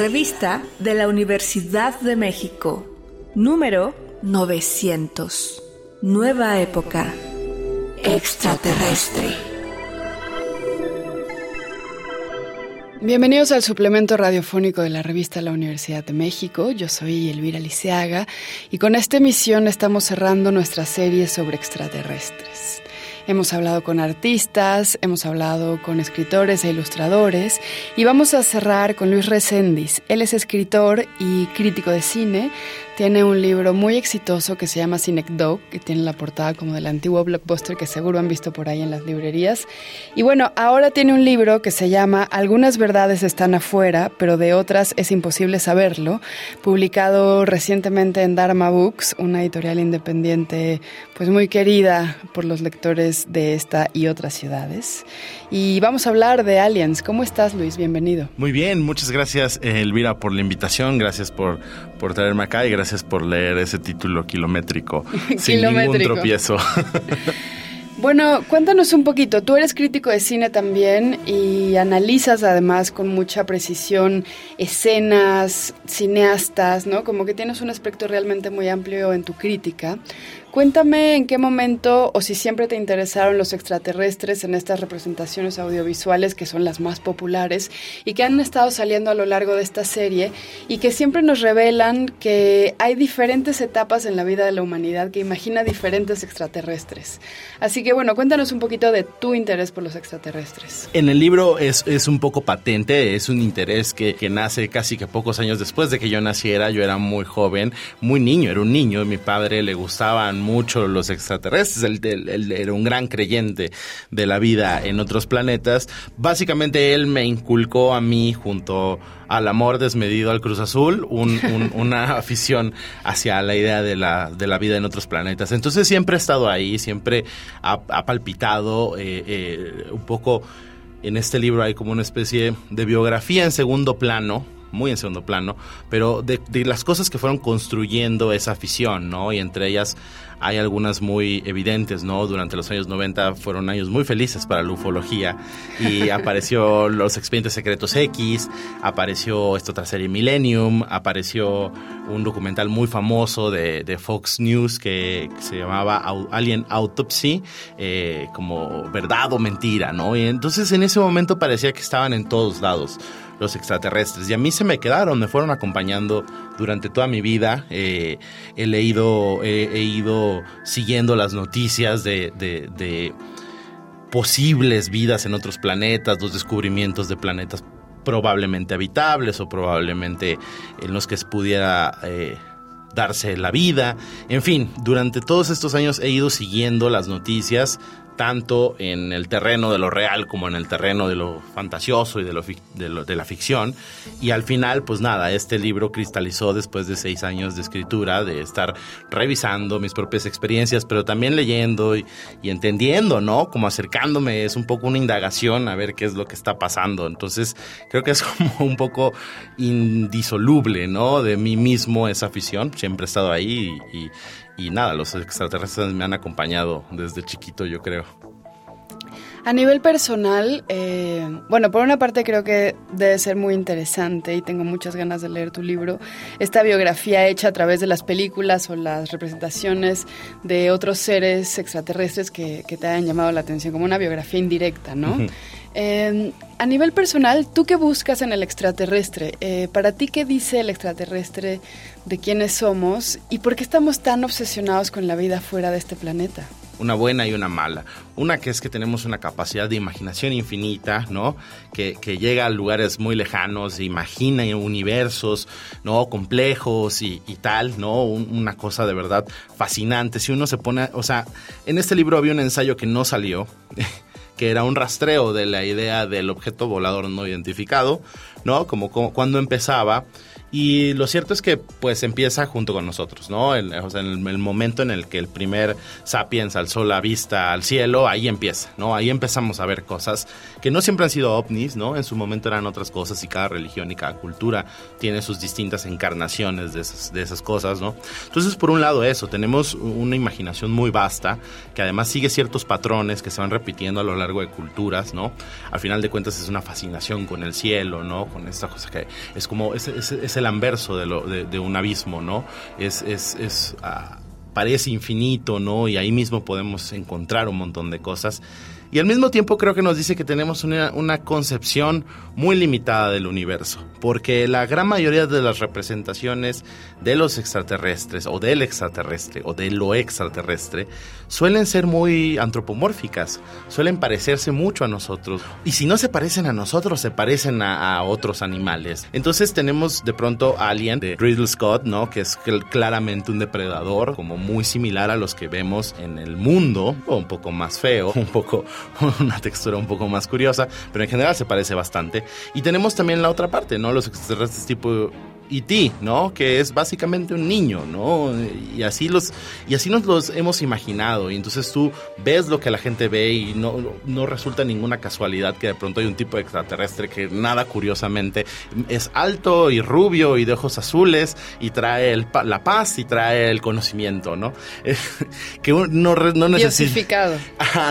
Revista de la Universidad de México. Número 900. Nueva época. Extraterrestre. Bienvenidos al suplemento radiofónico de la revista La Universidad de México. Yo soy Elvira Liceaga y con esta emisión estamos cerrando nuestra serie sobre extraterrestres. Hemos hablado con artistas, hemos hablado con escritores e ilustradores y vamos a cerrar con Luis Recendis. Él es escritor y crítico de cine, tiene un libro muy exitoso que se llama Cinecdoc, que tiene la portada como del antiguo blockbuster que seguro han visto por ahí en las librerías. Y bueno, ahora tiene un libro que se llama Algunas verdades están afuera, pero de otras es imposible saberlo, publicado recientemente en Dharma Books, una editorial independiente pues muy querida por los lectores de esta y otras ciudades. Y vamos a hablar de aliens. ¿Cómo estás, Luis? Bienvenido. Muy bien, muchas gracias, Elvira, por la invitación. Gracias por, por traerme acá y gracias gracias por leer ese título kilométrico. sin ningún tropiezo. Bueno, cuéntanos un poquito. Tú eres crítico de cine también y analizas además con mucha precisión escenas, cineastas, ¿no? Como que tienes un aspecto realmente muy amplio en tu crítica. Cuéntame en qué momento o si siempre te interesaron los extraterrestres en estas representaciones audiovisuales que son las más populares y que han estado saliendo a lo largo de esta serie y que siempre nos revelan que hay diferentes etapas en la vida de la humanidad que imagina diferentes extraterrestres. Así que bueno, cuéntanos un poquito de tu interés por los extraterrestres. En el libro es, es un poco patente, es un interés que, que nace casi que pocos años después de que yo naciera, yo era muy joven, muy niño, era un niño, mi padre le gustaban mucho los extraterrestres, él, era un gran creyente de la vida en otros planetas. Básicamente él me inculcó a mí junto al amor desmedido al Cruz Azul, una afición hacia la idea de la, de la vida en otros planetas. Entonces siempre he estado ahí, siempre ha, palpitado eh, eh, un poco... En este libro hay como una especie de biografía en segundo plano, muy en segundo plano, pero de, de, las cosas que fueron construyendo esa afición, ¿no? Y entre ellas hay algunas muy evidentes, ¿no? Durante los años 90 fueron años muy felices para la ufología y apareció Los Expedientes Secretos X, apareció esta otra serie Millennium, apareció un documental muy famoso de, Fox News que, se llamaba Alien Autopsy, eh, como verdad o mentira, ¿no? Y entonces en ese momento parecía que estaban en todos lados los extraterrestres. Y a mí se me quedaron, me fueron acompañando durante toda mi vida. Eh, he leído, he ido siguiendo las noticias de, de, posibles vidas en otros planetas, los descubrimientos de planetas probablemente habitables o probablemente en los que pudiera eh, darse la vida. En fin, durante todos estos años he ido siguiendo las noticias tanto en el terreno de lo real como en el terreno de lo fantasioso y de, lo, de, la ficción. Y al final, pues nada, este libro cristalizó después de seis años de escritura, de estar revisando mis propias experiencias, pero también leyendo y, entendiendo, ¿no? Como acercándome, es un poco una indagación a ver qué es lo que está pasando. Entonces, creo que es como un poco indisoluble, ¿no? De mí mismo esa afición, siempre he estado ahí y nada, los extraterrestres me han acompañado desde chiquito, yo creo. A nivel personal, eh, bueno, por una parte creo que debe ser muy interesante y tengo muchas ganas de leer tu libro, esta biografía hecha a través de las películas o las representaciones de otros seres extraterrestres que, te hayan llamado la atención, como una biografía indirecta, ¿no? Em, a nivel personal, ¿tú qué buscas en el extraterrestre? Eh, para ti, ¿qué dice el extraterrestre de quiénes somos y por qué estamos tan obsesionados con la vida fuera de este planeta? Una buena y una mala. Una que es que tenemos una capacidad de imaginación infinita, ¿no? Que, llega a lugares muy lejanos, imagina universos, ¿no? Complejos y, tal, ¿no? una cosa de verdad fascinante. Si uno se pone, o sea, en este libro había un ensayo que no salió. que era un rastreo de la idea del objeto volador no identificado, ¿no? Como, como cuando empezaba Y lo cierto es que pues empieza junto con nosotros, ¿no? El, o sea, en el, momento en el que el primer sapiens alzó la vista al cielo, ahí empieza, ¿no? Ahí empezamos a ver cosas que no siempre han sido ovnis, ¿no? En su momento eran otras cosas y cada religión y cada cultura tiene sus distintas encarnaciones de esas, de esas cosas, ¿no? Entonces, por un lado eso, tenemos una imaginación muy vasta que además sigue ciertos patrones que se van repitiendo a lo largo de culturas, ¿no? Al final de cuentas es una fascinación con el cielo, ¿no? Con esta cosa que es como, es, es el anverso de, un abismo, ¿no? Es ah, parece infinito, ¿no? Y ahí mismo podemos encontrar un montón de cosas. Y al mismo tiempo creo que nos dice que tenemos una, una, concepción muy limitada del universo, porque la gran mayoría de las representaciones de los extraterrestres o del extraterrestre o de lo extraterrestre suelen ser muy antropomórficas, suelen parecerse mucho a nosotros. Y si no se parecen a nosotros, se parecen a, otros animales. Entonces tenemos de pronto Alien de Ridley Scott, ¿no? Que es claramente un depredador, como muy similar a los que vemos en el mundo, o un poco más feo, un poco, una textura un poco más curiosa, pero en general se parece bastante. Y tenemos también la otra parte, ¿no? Los extraterrestres tipo E.T., ¿no? Que es básicamente un niño, ¿no? Y así, los, y así nos los hemos imaginado. Y entonces tú ves lo que la gente ve y no, no resulta ninguna casualidad que de pronto hay un tipo de extraterrestre que nada curiosamente es alto y rubio y de ojos azules y trae el, la paz y trae el conocimiento, ¿no? que no, no necesita...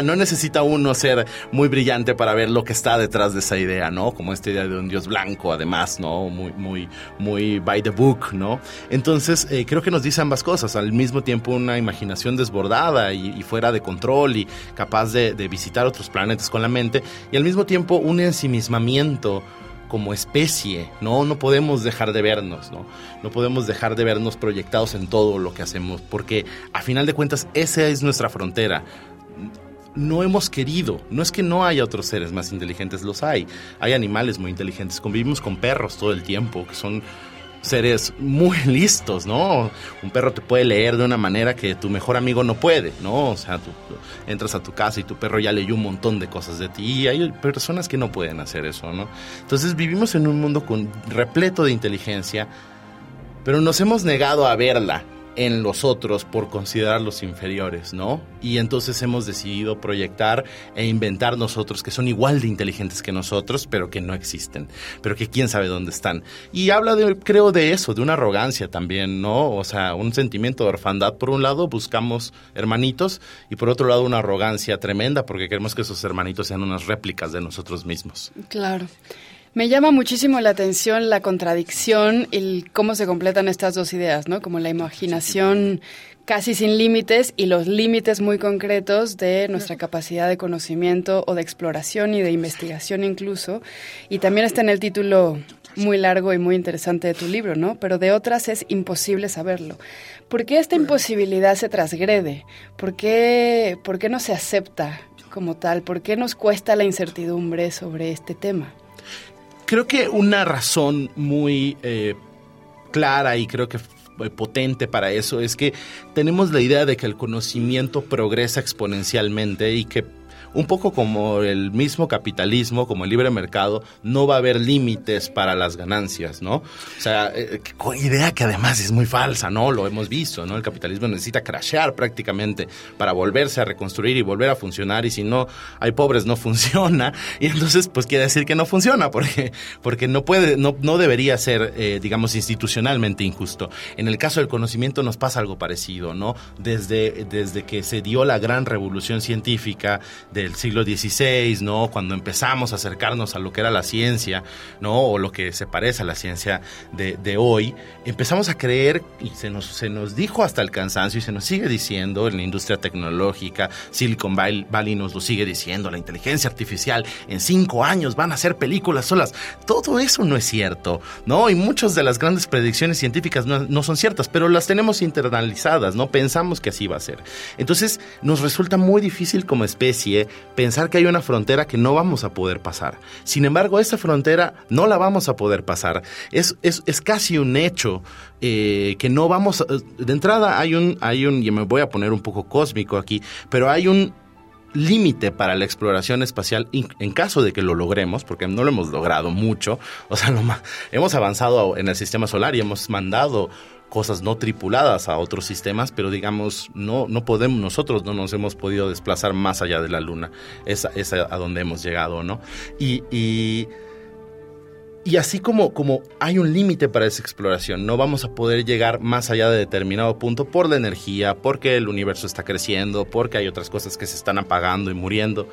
no necesita uno ser muy brillante para ver lo que está detrás de esa idea, ¿no? Como esta idea de un dios blanco, además, ¿no? Muy, muy, muy by the book, ¿no? Entonces, eh, creo que nos dice ambas cosas, al mismo tiempo una imaginación desbordada y, fuera de control y capaz de, visitar otros planetas con la mente, y al mismo tiempo un ensimismamiento como especie, ¿no? No podemos dejar de vernos, ¿no? No podemos dejar de vernos proyectados en todo lo que hacemos, porque a final de cuentas esa es nuestra frontera no hemos querido. No es que no haya otros seres más inteligentes, los hay. Hay animales muy inteligentes. Convivimos con perros todo el tiempo, que son seres muy listos, ¿no? Un perro te puede leer de una manera que tu mejor amigo no puede, ¿no? O sea, tú, entras a tu casa y tu perro ya leyó un montón de cosas de ti y hay personas que no pueden hacer eso, ¿no? Entonces vivimos en un mundo con repleto de inteligencia, pero nos hemos negado a verla en los otros por considerarlos inferiores, ¿no? Y entonces hemos decidido proyectar e inventar nosotros que son igual de inteligentes que nosotros, pero que no existen, pero que quién sabe dónde están. Y habla de, creo, de eso, de una arrogancia también, ¿no? O sea, un sentimiento de orfandad. Por un lado, buscamos hermanitos y por otro lado, una arrogancia tremenda porque queremos que esos hermanitos sean unas réplicas de nosotros mismos. Claro. Me llama muchísimo la atención la contradicción y cómo se completan estas dos ideas, ¿no? Como la imaginación casi sin límites y los límites muy concretos de nuestra capacidad de conocimiento o de exploración y de investigación incluso. Y también está en el título muy largo y muy interesante de tu libro, ¿no? Pero de otras es imposible saberlo. ¿Por qué esta imposibilidad se transgrede? ¿Por qué, por qué no se acepta como tal? ¿Por qué nos cuesta la incertidumbre sobre este tema? Creo que una razón muy eh, clara y creo que potente para eso es que tenemos la idea de que el conocimiento progresa exponencialmente y que un poco como el mismo capitalismo, como el libre mercado, no va a haber límites para las ganancias, ¿no? O sea, eh, idea que además es muy falsa, ¿no? Lo hemos visto, ¿no? El capitalismo necesita crashear prácticamente para volverse a reconstruir y volver a funcionar y si no hay pobres no funciona y entonces pues quiere decir que no funciona porque, porque no puede, no, no debería ser, eh, digamos, institucionalmente injusto. En el caso del conocimiento nos pasa algo parecido, ¿no? Desde, desde que se dio la gran revolución científica, del siglo XVI, ¿no? Cuando empezamos a acercarnos a lo que era la ciencia, ¿no? O lo que se parece a la ciencia de, hoy, empezamos a creer, y se nos, se nos dijo hasta el cansancio, y se nos sigue diciendo en la industria tecnológica, Silicon Valley nos lo sigue diciendo, la inteligencia artificial en cinco años van a hacer películas solas. Todo eso no es cierto, ¿no? Y muchas de las grandes predicciones científicas no son ciertas, pero las tenemos internalizadas, ¿no? Pensamos que así va a ser. Entonces, nos resulta muy difícil como especie pensar que hay una frontera que no vamos a poder pasar. Sin embargo, esa frontera no la vamos a poder pasar. Es, es, es casi un hecho eh, que no vamos... De entrada hay un, hay un, y me voy a poner un poco cósmico aquí, pero hay un límite para la exploración espacial en caso de que lo logremos, porque no lo hemos logrado mucho, o sea, hemos avanzado en el sistema solar y hemos mandado cosas no tripuladas a otros sistemas, pero digamos, no, no podemos, nosotros no nos hemos podido desplazar más allá de la Luna, es, es a, donde hemos llegado, ¿no? y, y y así como, como hay un límite para esa exploración, no vamos a poder llegar más allá de determinado punto por la energía, porque el universo está creciendo, porque hay otras cosas que se están apagando y muriendo.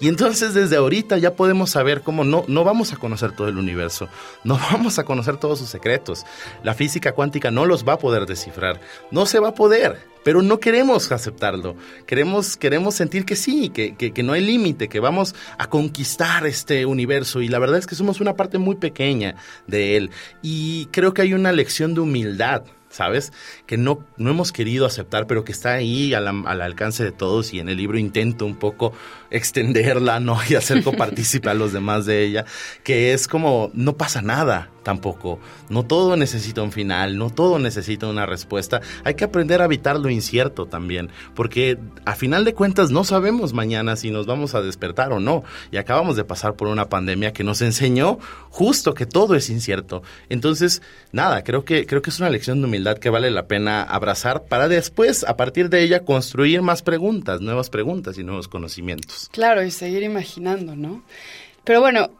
Y entonces desde ahorita ya podemos saber cómo no, no vamos a conocer todo el universo, no vamos a conocer todos sus secretos. La física cuántica no los va a poder descifrar, no se va a poder pero no queremos aceptarlo. Queremos, queremos sentir que sí, que, que, no hay límite, que vamos a conquistar este universo. Y la verdad es que somos una parte muy pequeña de él. Y creo que hay una lección de humildad ¿sabes? Que no, no hemos querido aceptar, pero que está ahí al, al, alcance de todos y en el libro intento un poco extenderla, ¿no? Y hacer copartícipe a los demás de ella, que es como, no pasa nada tampoco, no todo necesita un final, no todo necesita una respuesta, hay que aprender a evitar lo incierto también, porque a final de cuentas no sabemos mañana si nos vamos a despertar o no, y acabamos de pasar por una pandemia que nos enseñó justo que todo es incierto. Entonces, nada, creo que, creo que es una lección de humildad que vale la pena abrazar para después, a partir de ella, construir más preguntas, nuevas preguntas y nuevos conocimientos. Claro, y seguir imaginando, ¿no? Pero bueno,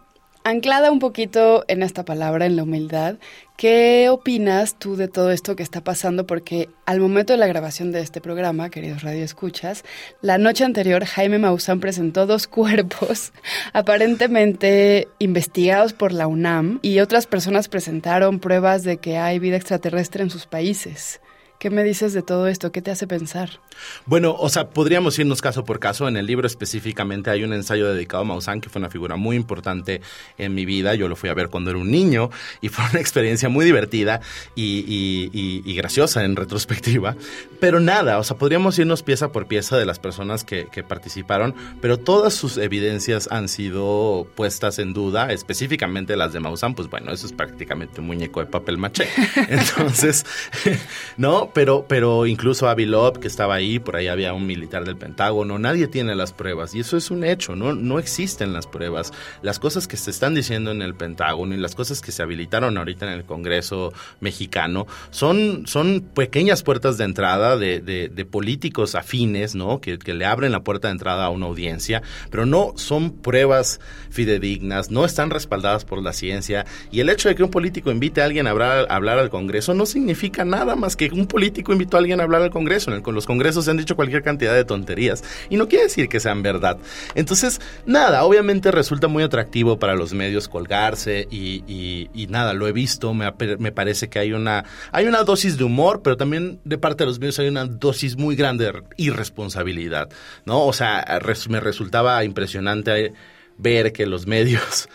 anclada un poquito en esta palabra, en la humildad, ¿qué opinas tú de todo esto que está pasando? Porque al momento de la grabación de este programa, queridos Radio Escuchas, la noche anterior Jaime Maussan presentó dos cuerpos aparentemente investigados por la UNAM y otras personas presentaron pruebas de que hay vida extraterrestre en sus países. ¿Qué me dices de todo esto? ¿Qué te hace pensar? Bueno, o sea, podríamos irnos caso por caso. En el libro específicamente hay un ensayo dedicado a Maussan, que fue una figura muy importante en mi vida. Yo lo fui a ver cuando era un niño y fue una experiencia muy divertida y, graciosa en retrospectiva. Pero nada, o sea, podríamos irnos pieza por pieza de las personas que, que participaron, pero todas sus evidencias han sido puestas en duda, específicamente las de Maussan, pues bueno, eso es prácticamente un muñeco de papel maché. Entonces, ¿no? Pero, pero incluso Avilov, que estaba ahí, por ahí había un militar del Pentágono, nadie tiene las pruebas. Y eso es un hecho, ¿no? No existen las pruebas. Las cosas que se están diciendo en el Pentágono y las cosas que se habilitaron ahorita en el Congreso mexicano son, son pequeñas puertas de entrada de, políticos afines, ¿no? Que, que le abren la puerta de entrada a una audiencia, pero no son pruebas fidedignas, no están respaldadas por la ciencia. Y el hecho de que un político invite a alguien a hablar, a hablar al Congreso no significa nada más que un político invitó a alguien a hablar al Congreso. En los Congresos se han dicho cualquier cantidad de tonterías. Y no quiere decir que sean verdad. Entonces, nada, obviamente resulta muy atractivo para los medios colgarse y, nada, lo he visto. Me, me, parece que hay una, hay una dosis de humor, pero también de parte de los medios hay una dosis muy grande de irresponsabilidad. ¿no? O sea, me resultaba impresionante ver que los medios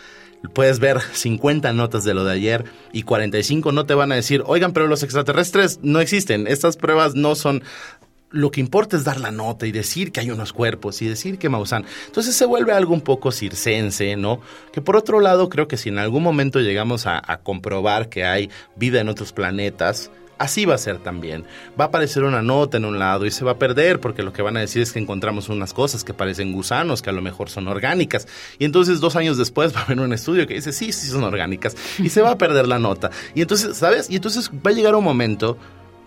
puedes ver 50 notas de lo de ayer y 45 no te van a decir, oigan, pero los extraterrestres no existen, estas pruebas no son... Lo que importa es dar la nota y decir que hay unos cuerpos y decir que Maussan. Entonces se vuelve algo un poco circense, ¿no? Que por otro lado creo que si en algún momento llegamos a comprobar que hay vida en otros planetas, Así va a ser también. Va a aparecer una nota en un lado y se va a perder porque lo que van a decir es que encontramos unas cosas que parecen gusanos, que a lo mejor son orgánicas. Y entonces dos años después va a haber un estudio que dice, sí, sí son orgánicas. Y se va a perder la nota. Y entonces, ¿sabes? Y entonces va a llegar un momento,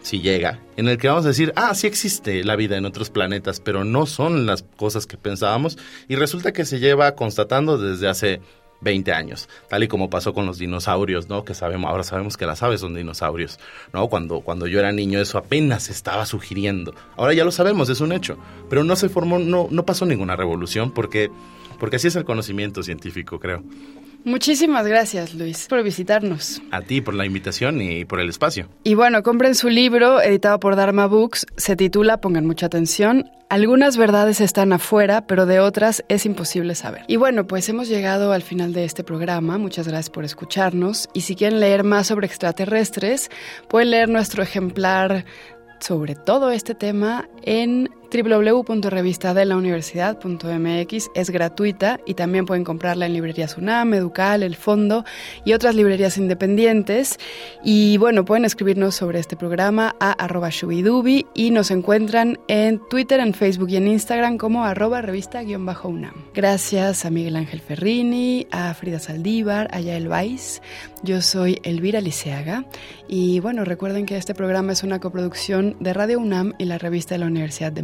si llega, en el que vamos a decir, ah, sí existe la vida en otros planetas, pero no son las cosas que pensábamos. Y resulta que se lleva constatando desde hace 20 años, tal y como pasó con los dinosaurios, ¿no? Que sabemos, ahora sabemos que las aves son dinosaurios, ¿no? Cuando, cuando yo era niño eso apenas estaba sugiriendo. Ahora ya lo sabemos, es un hecho, pero no se formó, no, no pasó ninguna revolución porque, porque así es el conocimiento científico, creo. Muchísimas gracias, Luis, por visitarnos. A ti por la invitación y por el espacio. Y bueno, compren su libro, editado por Dharma Books. Se titula, pongan mucha atención, Algunas verdades están afuera, pero de otras es imposible saber. Y bueno, pues hemos llegado al final de este programa. Muchas gracias por escucharnos. Y si quieren leer más sobre extraterrestres, pueden leer nuestro ejemplar sobre todo este tema en www.revistadelauniversidad.mx es gratuita y también pueden comprarla en librerías UNAM, Educal, El Fondo y otras librerías independientes. Y bueno, pueden escribirnos sobre este programa a arroba shubidubi y nos encuentran en Twitter, en Facebook y en Instagram como arroba revista-unam. Gracias a Miguel Ángel Ferrini, a Frida Saldívar, a Yael Weiss. Yo soy Elvira Liceaga y bueno, recuerden que este programa es una coproducción de Radio UNAM y la revista de la Universidad de